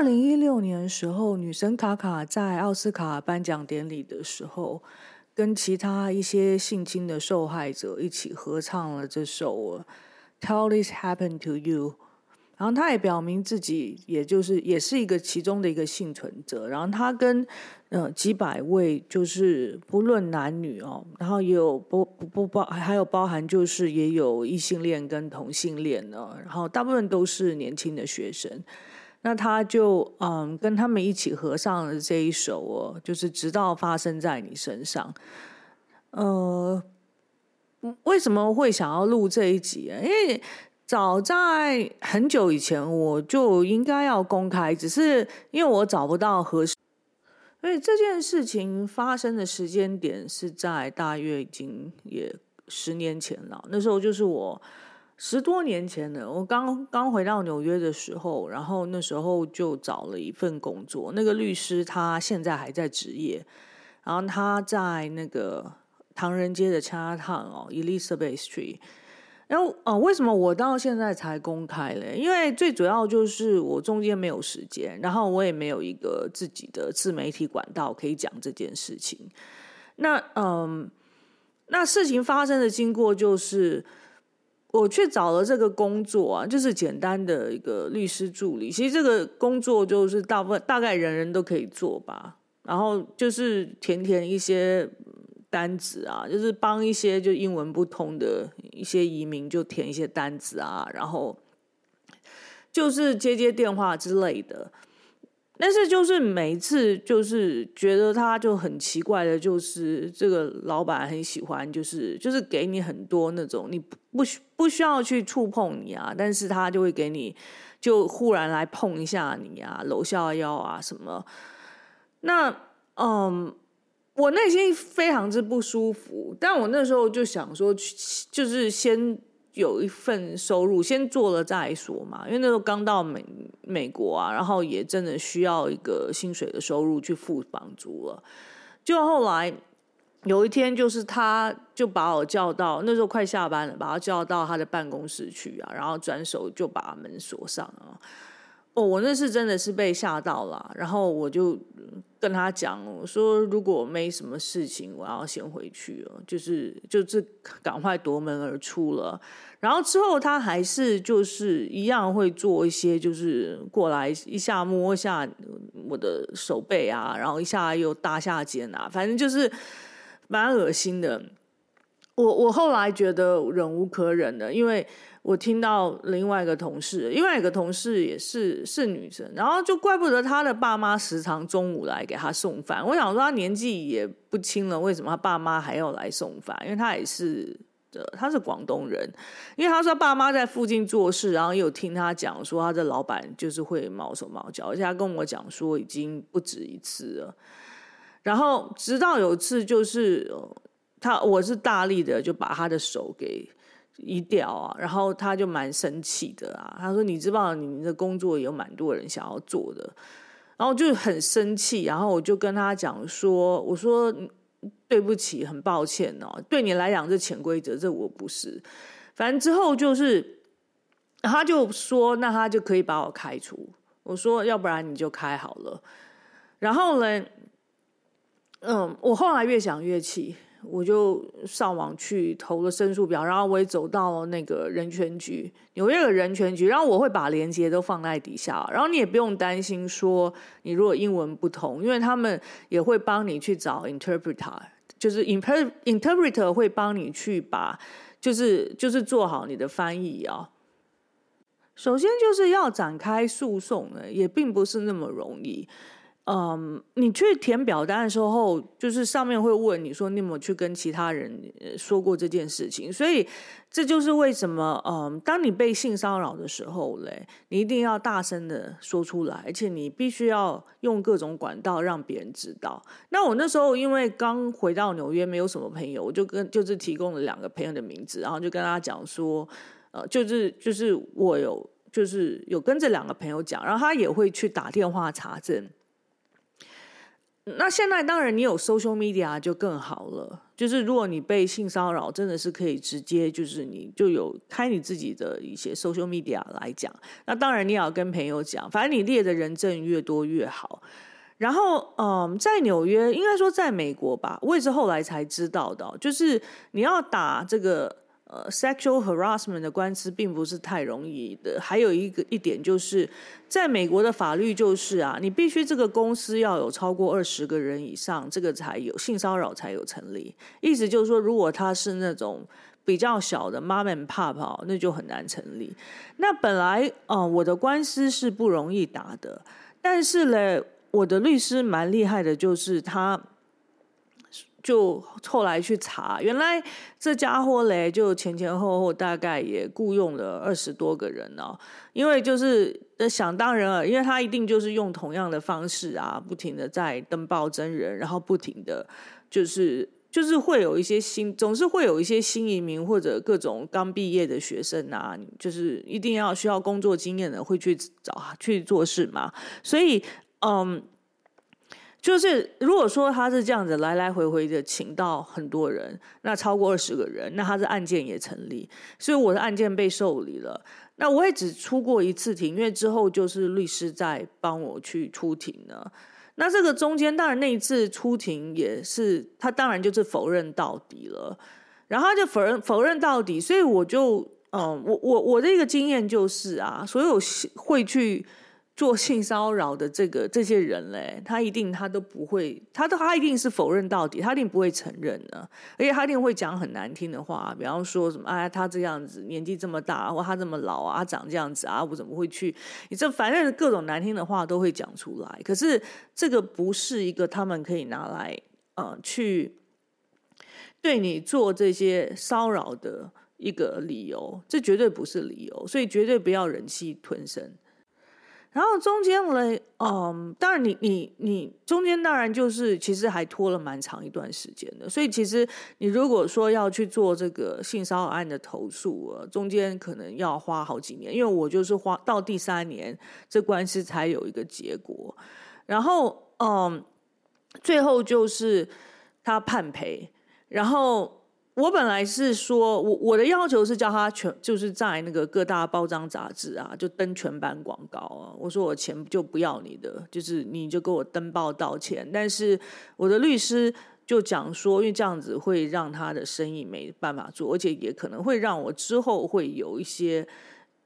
二零一六年时候，女神卡卡在奥斯卡颁奖典礼的时候，跟其他一些性侵的受害者一起合唱了这首《Tell This Happen to You》。然后他也表明自己，也就是也是一个其中的一个幸存者。然后他跟呃几百位，就是不论男女哦，然后也有不不不包，还有包含就是也有异性恋跟同性恋呢。然后大部分都是年轻的学生。那他就嗯跟他们一起合唱了这一首哦，就是直到发生在你身上。呃，为什么会想要录这一集啊？因为早在很久以前，我就应该要公开，只是因为我找不到合适。所以这件事情发生的时间点是在大约已经也十年前了。那时候就是我十多年前了，我刚刚回到纽约的时候，然后那时候就找了一份工作。那个律师他现在还在执业，然后他在那个唐人街的 chat town 哦，Elizabeth Street。然后啊，为什么我到现在才公开嘞？因为最主要就是我中间没有时间，然后我也没有一个自己的自媒体管道可以讲这件事情。那嗯，那事情发生的经过就是，我去找了这个工作啊，就是简单的一个律师助理。其实这个工作就是大部分大概人人都可以做吧，然后就是填填一些。单子啊，就是帮一些就英文不通的一些移民就填一些单子啊，然后就是接接电话之类的。但是就是每一次就是觉得他就很奇怪的，就是这个老板很喜欢，就是就是给你很多那种你不不需不需要去触碰你啊，但是他就会给你就忽然来碰一下你啊，搂下腰啊什么。那嗯。我内心非常之不舒服，但我那时候就想说，就是先有一份收入，先做了再说嘛。因为那时候刚到美美国啊，然后也真的需要一个薪水的收入去付房租了。就后来有一天，就是他就把我叫到，那时候快下班了，把他叫到他的办公室去啊，然后转手就把门锁上啊。我那是真的是被吓到了，然后我就跟他讲，我说如果没什么事情，我要先回去了，就是就是赶快夺门而出了。然后之后他还是就是一样会做一些，就是过来一下摸一下我的手背啊，然后一下又搭下肩啊，反正就是蛮恶心的。我我后来觉得忍无可忍了，因为。我听到另外一个同事，另外一个同事也是是女生，然后就怪不得她的爸妈时常中午来给她送饭。我想说她年纪也不轻了，为什么她爸妈还要来送饭？因为她也是的，她是广东人。因为她说爸妈在附近做事，然后又听她讲说她的老板就是会毛手毛脚，而且她跟我讲说已经不止一次了。然后直到有一次就是她，我是大力的就把她的手给。一掉啊，然后他就蛮生气的啊。他说：“你知道，你的工作有蛮多人想要做的。”然后就很生气。然后我就跟他讲说：“我说对不起，很抱歉哦，对你来讲这潜规则，这我不是。反正之后就是，他就说，那他就可以把我开除。我说，要不然你就开好了。然后呢，嗯，我后来越想越气。我就上网去投了申诉表，然后我也走到那个人权局，纽约的人权局，然后我会把链接都放在底下，然后你也不用担心说你如果英文不通，因为他们也会帮你去找 interpreter，就是 inter interpreter 会帮你去把，就是就是做好你的翻译啊。首先就是要展开诉讼呢，也并不是那么容易。嗯，你去填表单的时候，就是上面会问你说你有没有去跟其他人说过这件事情，所以这就是为什么，嗯，当你被性骚扰的时候嘞，你一定要大声的说出来，而且你必须要用各种管道让别人知道。那我那时候因为刚回到纽约，没有什么朋友，我就跟就是提供了两个朋友的名字，然后就跟他讲说，呃，就是就是我有就是有跟这两个朋友讲，然后他也会去打电话查证。那现在当然你有 social media 就更好了，就是如果你被性骚扰，真的是可以直接就是你就有开你自己的一些 social media 来讲。那当然你也要跟朋友讲，反正你列的人证越多越好。然后，嗯，在纽约，应该说在美国吧，我也是后来才知道的，就是你要打这个。呃，sexual harassment 的官司并不是太容易的。还有一个一点就是，在美国的法律就是啊，你必须这个公司要有超过二十个人以上，这个才有性骚扰才有成立。意思就是说，如果他是那种比较小的 mom and pop，那就很难成立。那本来啊、我的官司是不容易打的，但是呢，我的律师蛮厉害的，就是他。就后来去查，原来这家伙嘞，就前前后后大概也雇佣了二十多个人哦。因为就是想当然了，因为他一定就是用同样的方式啊，不停的在登报真人，然后不停的就是就是会有一些新，总是会有一些新移民或者各种刚毕业的学生啊，就是一定要需要工作经验的会去找去做事嘛，所以嗯。就是如果说他是这样子来来回回的请到很多人，那超过二十个人，那他的案件也成立，所以我的案件被受理了。那我也只出过一次庭，因为之后就是律师在帮我去出庭了。那这个中间当然那一次出庭也是他当然就是否认到底了，然后他就否认否认到底，所以我就嗯，我我我的一个经验就是啊，所有会去。做性骚扰的这个这些人嘞，他一定他都不会，他都他一定是否认到底，他一定不会承认的，而且他一定会讲很难听的话，比方说什么哎，他这样子年纪这么大，或他这么老啊，长这样子啊，我怎么会去？你这反正各种难听的话都会讲出来。可是这个不是一个他们可以拿来呃去对你做这些骚扰的一个理由，这绝对不是理由，所以绝对不要忍气吞声。然后中间嘞，嗯，当然你你你中间当然就是其实还拖了蛮长一段时间的，所以其实你如果说要去做这个性骚扰案的投诉，中间可能要花好几年，因为我就是花到第三年这官司才有一个结果，然后嗯，最后就是他判赔，然后。我本来是说，我我的要求是叫他全就是在那个各大报章杂志啊，就登全版广告啊。我说我钱就不要你的，就是你就给我登报道歉。但是我的律师就讲说，因为这样子会让他的生意没办法做，而且也可能会让我之后会有一些，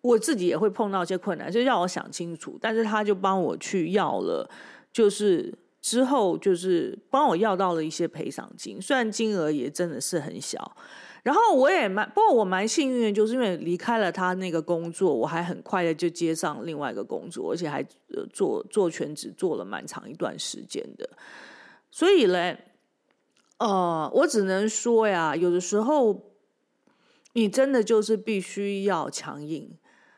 我自己也会碰到一些困难，就让我想清楚。但是他就帮我去要了，就是。之后就是帮我要到了一些赔偿金，虽然金额也真的是很小。然后我也蛮，不过我蛮幸运的，就是因为离开了他那个工作，我还很快的就接上另外一个工作，而且还做做全职做了蛮长一段时间的。所以呢，呃，我只能说呀，有的时候你真的就是必须要强硬。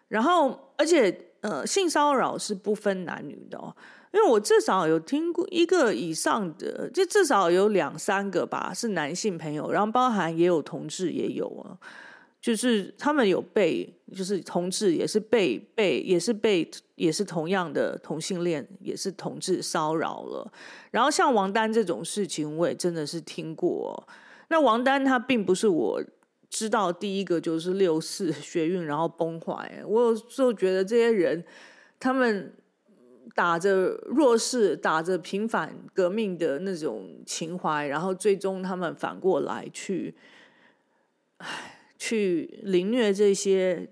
然后，而且呃，性骚扰是不分男女的哦。因为我至少有听过一个以上的，就至少有两三个吧，是男性朋友，然后包含也有同志也有啊，就是他们有被，就是同志也是被被也是被也是同样的同性恋也是同志骚扰了，然后像王丹这种事情，我也真的是听过。那王丹他并不是我知道第一个就是六四 学运然后崩坏，我有时候觉得这些人他们。打着弱势、打着平反革命的那种情怀，然后最终他们反过来去，唉，去凌虐这些，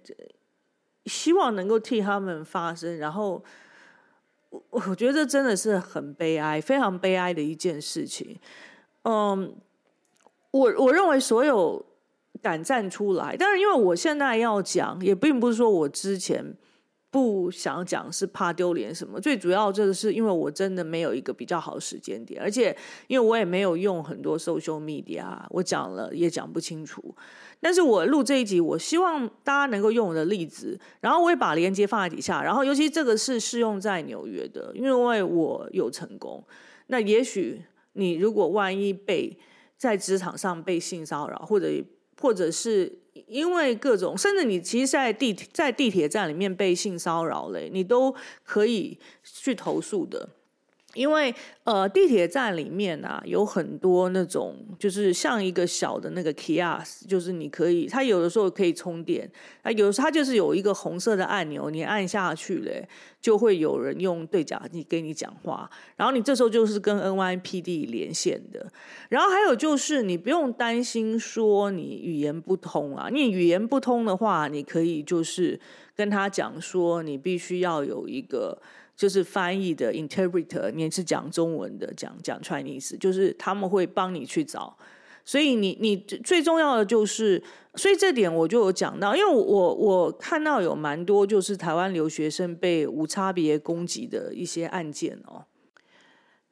希望能够替他们发声。然后，我我觉得真的是很悲哀，非常悲哀的一件事情。嗯，我我认为所有敢站出来，但是因为我现在要讲，也并不是说我之前。不想讲是怕丢脸什么，最主要这个是因为我真的没有一个比较好时间点，而且因为我也没有用很多 social media，我讲了也讲不清楚。但是我录这一集，我希望大家能够用我的例子，然后我也把链接放在底下，然后尤其这个是适用在纽约的，因为我有成功。那也许你如果万一被在职场上被性骚扰，或者或者是。因为各种，甚至你其实在地在地铁站里面被性骚扰嘞，你都可以去投诉的。因为呃，地铁站里面啊，有很多那种就是像一个小的那个 kiosk，就是你可以，它有的时候可以充电，啊，有的它就是有一个红色的按钮，你按下去嘞，就会有人用对讲机跟你讲话，然后你这时候就是跟 NYPD 连线的，然后还有就是你不用担心说你语言不通啊，你语言不通的话，你可以就是跟他讲说你必须要有一个。就是翻译的 interpreter，你是讲中文的，讲讲 Chinese，就是他们会帮你去找。所以你你最重要的就是，所以这点我就有讲到，因为我我看到有蛮多就是台湾留学生被无差别攻击的一些案件哦。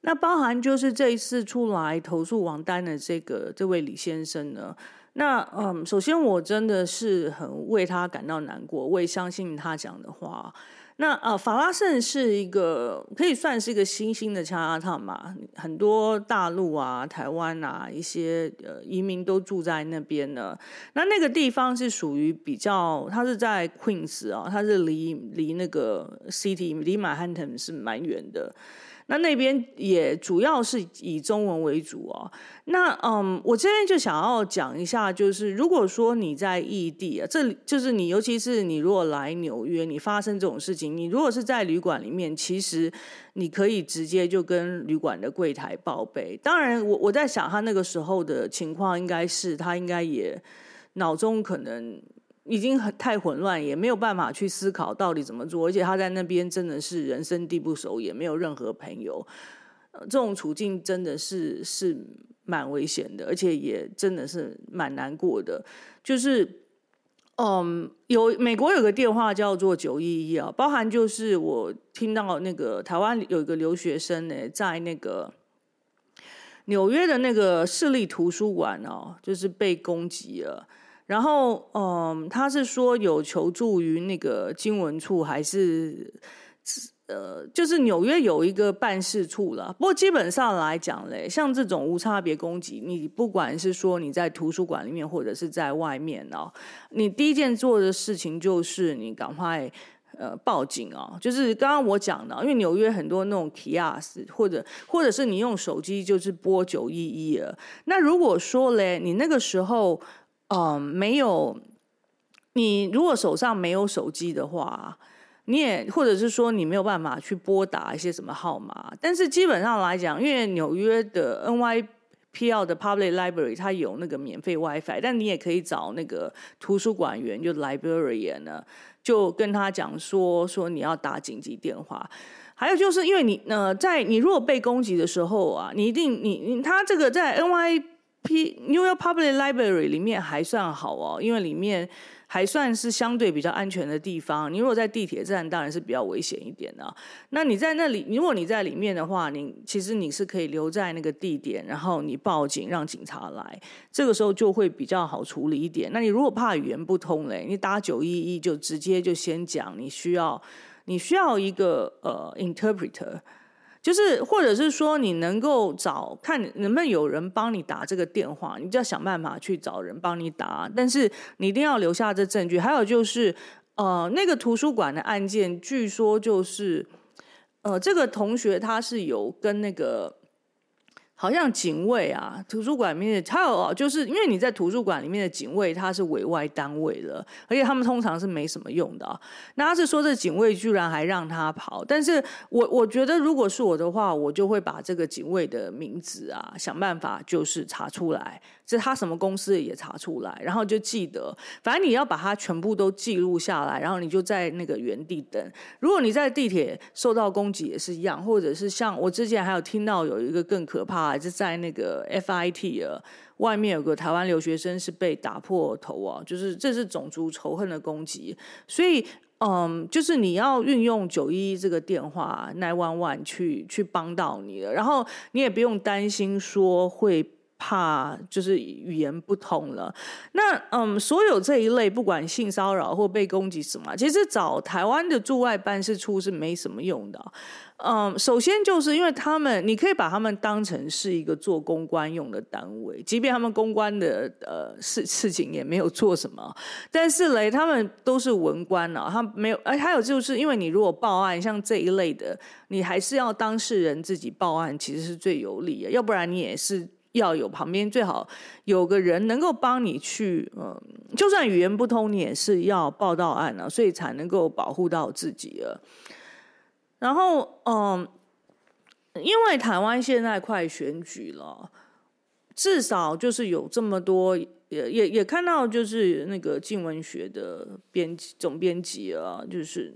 那包含就是这一次出来投诉王丹的这个这位李先生呢，那嗯，首先我真的是很为他感到难过，我也相信他讲的话。那呃，法拉盛是一个可以算是一个新兴的 Chinatown 嘛，很多大陆啊、台湾啊一些呃移民都住在那边呢。那那个地方是属于比较，它是在 Queens 啊，它是离离那个 City 离曼哈顿是蛮远的。那那边也主要是以中文为主哦。那嗯，我这边就想要讲一下，就是如果说你在异地啊，这里就是你，尤其是你如果来纽约，你发生这种事情，你如果是在旅馆里面，其实你可以直接就跟旅馆的柜台报备。当然，我我在想他那个时候的情况，应该是他应该也脑中可能。已经很太混乱，也没有办法去思考到底怎么做，而且他在那边真的是人生地不熟，也没有任何朋友，呃，这种处境真的是是蛮危险的，而且也真的是蛮难过的。就是，嗯，有美国有个电话叫做九一一啊，包含就是我听到那个台湾有一个留学生呢，在那个纽约的那个市立图书馆哦，就是被攻击了。然后，嗯，他是说有求助于那个经文处，还是呃，就是纽约有一个办事处了。不过基本上来讲嘞，像这种无差别攻击，你不管是说你在图书馆里面，或者是在外面哦，你第一件做的事情就是你赶快呃报警哦。就是刚刚我讲的，因为纽约很多那种 kiosk，或者或者是你用手机就是拨九一一了。那如果说嘞，你那个时候。嗯，没有。你如果手上没有手机的话，你也或者是说你没有办法去拨打一些什么号码。但是基本上来讲，因为纽约的 NYPL 的 Public Library 它有那个免费 WiFi，但你也可以找那个图书馆员，就 Librarian 呢，就跟他讲说说你要打紧急电话。还有就是因为你呃，在你如果被攻击的时候啊，你一定你你他这个在 NY。P New York Public Library 里面还算好哦，因为里面还算是相对比较安全的地方。你如果在地铁站，当然是比较危险一点的。那你在那里，如果你在里面的话，你其实你是可以留在那个地点，然后你报警让警察来，这个时候就会比较好处理一点。那你如果怕语言不通嘞，你打九一一就直接就先讲，你需要你需要一个呃 interpreter。就是，或者是说，你能够找看能不能有人帮你打这个电话，你就要想办法去找人帮你打。但是你一定要留下这证据。还有就是，呃，那个图书馆的案件，据说就是，呃，这个同学他是有跟那个。好像警卫啊，图书馆里面还有哦，就是因为你在图书馆里面的警卫他是委外单位的，而且他们通常是没什么用的。那他是说这警卫居然还让他跑，但是我我觉得如果是我的话，我就会把这个警卫的名字啊想办法就是查出来。这他什么公司也查出来，然后就记得，反正你要把它全部都记录下来，然后你就在那个原地等。如果你在地铁受到攻击也是一样，或者是像我之前还有听到有一个更可怕的，还是在那个 FIT 啊外面有个台湾留学生是被打破头啊，就是这是种族仇恨的攻击。所以，嗯，就是你要运用九一一这个电话 nine one one 去去帮到你了，然后你也不用担心说会。怕就是语言不通了。那嗯，所有这一类不管性骚扰或被攻击什么，其实找台湾的驻外办事处是没什么用的。嗯，首先就是因为他们，你可以把他们当成是一个做公关用的单位，即便他们公关的呃事事情也没有做什么，但是嘞，他们都是文官啊，他没有，而还有就是因为你如果报案像这一类的，你还是要当事人自己报案，其实是最有利的，要不然你也是要有旁边最好有个人能够帮你去，嗯，就算语言不通，你也是要报到案啊，所以才能够保护到自己啊。然后，嗯，因为台湾现在快选举了，至少就是有这么多，也也也看到，就是那个静文学的编辑总编辑啊，就是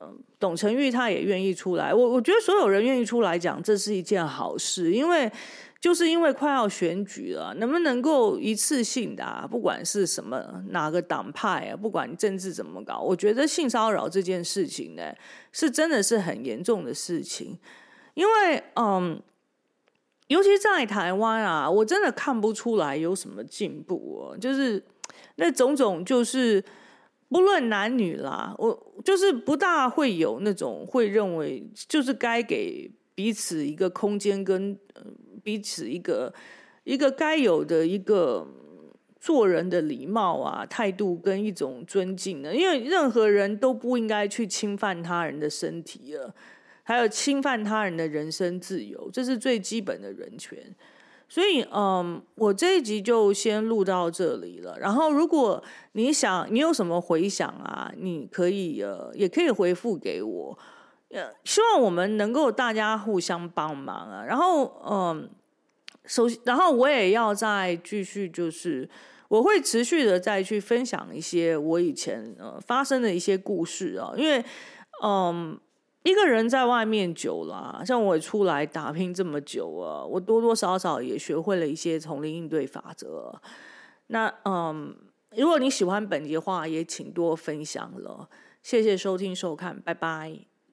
嗯，董成玉他也愿意出来。我我觉得所有人愿意出来讲，这是一件好事，因为。就是因为快要选举了，能不能够一次性的啊，不管是什么哪个党派啊，不管政治怎么搞，我觉得性骚扰这件事情呢，是真的是很严重的事情。因为嗯，尤其在台湾啊，我真的看不出来有什么进步哦，就是那种种，就是不论男女啦，我就是不大会有那种会认为，就是该给彼此一个空间跟。彼此一个一个该有的一个做人的礼貌啊、态度跟一种尊敬的，因为任何人都不应该去侵犯他人的身体了，还有侵犯他人的人身自由，这是最基本的人权。所以，嗯，我这一集就先录到这里了。然后，如果你想你有什么回想啊，你可以呃，也可以回复给我。呃，希望我们能够大家互相帮忙啊。然后，嗯。首先，然后我也要再继续，就是我会持续的再去分享一些我以前呃发生的一些故事啊，因为嗯，一个人在外面久了，像我出来打拼这么久啊，我多多少少也学会了一些丛林应对法则。那嗯，如果你喜欢本集的话，也请多分享了。谢谢收听收看，拜拜。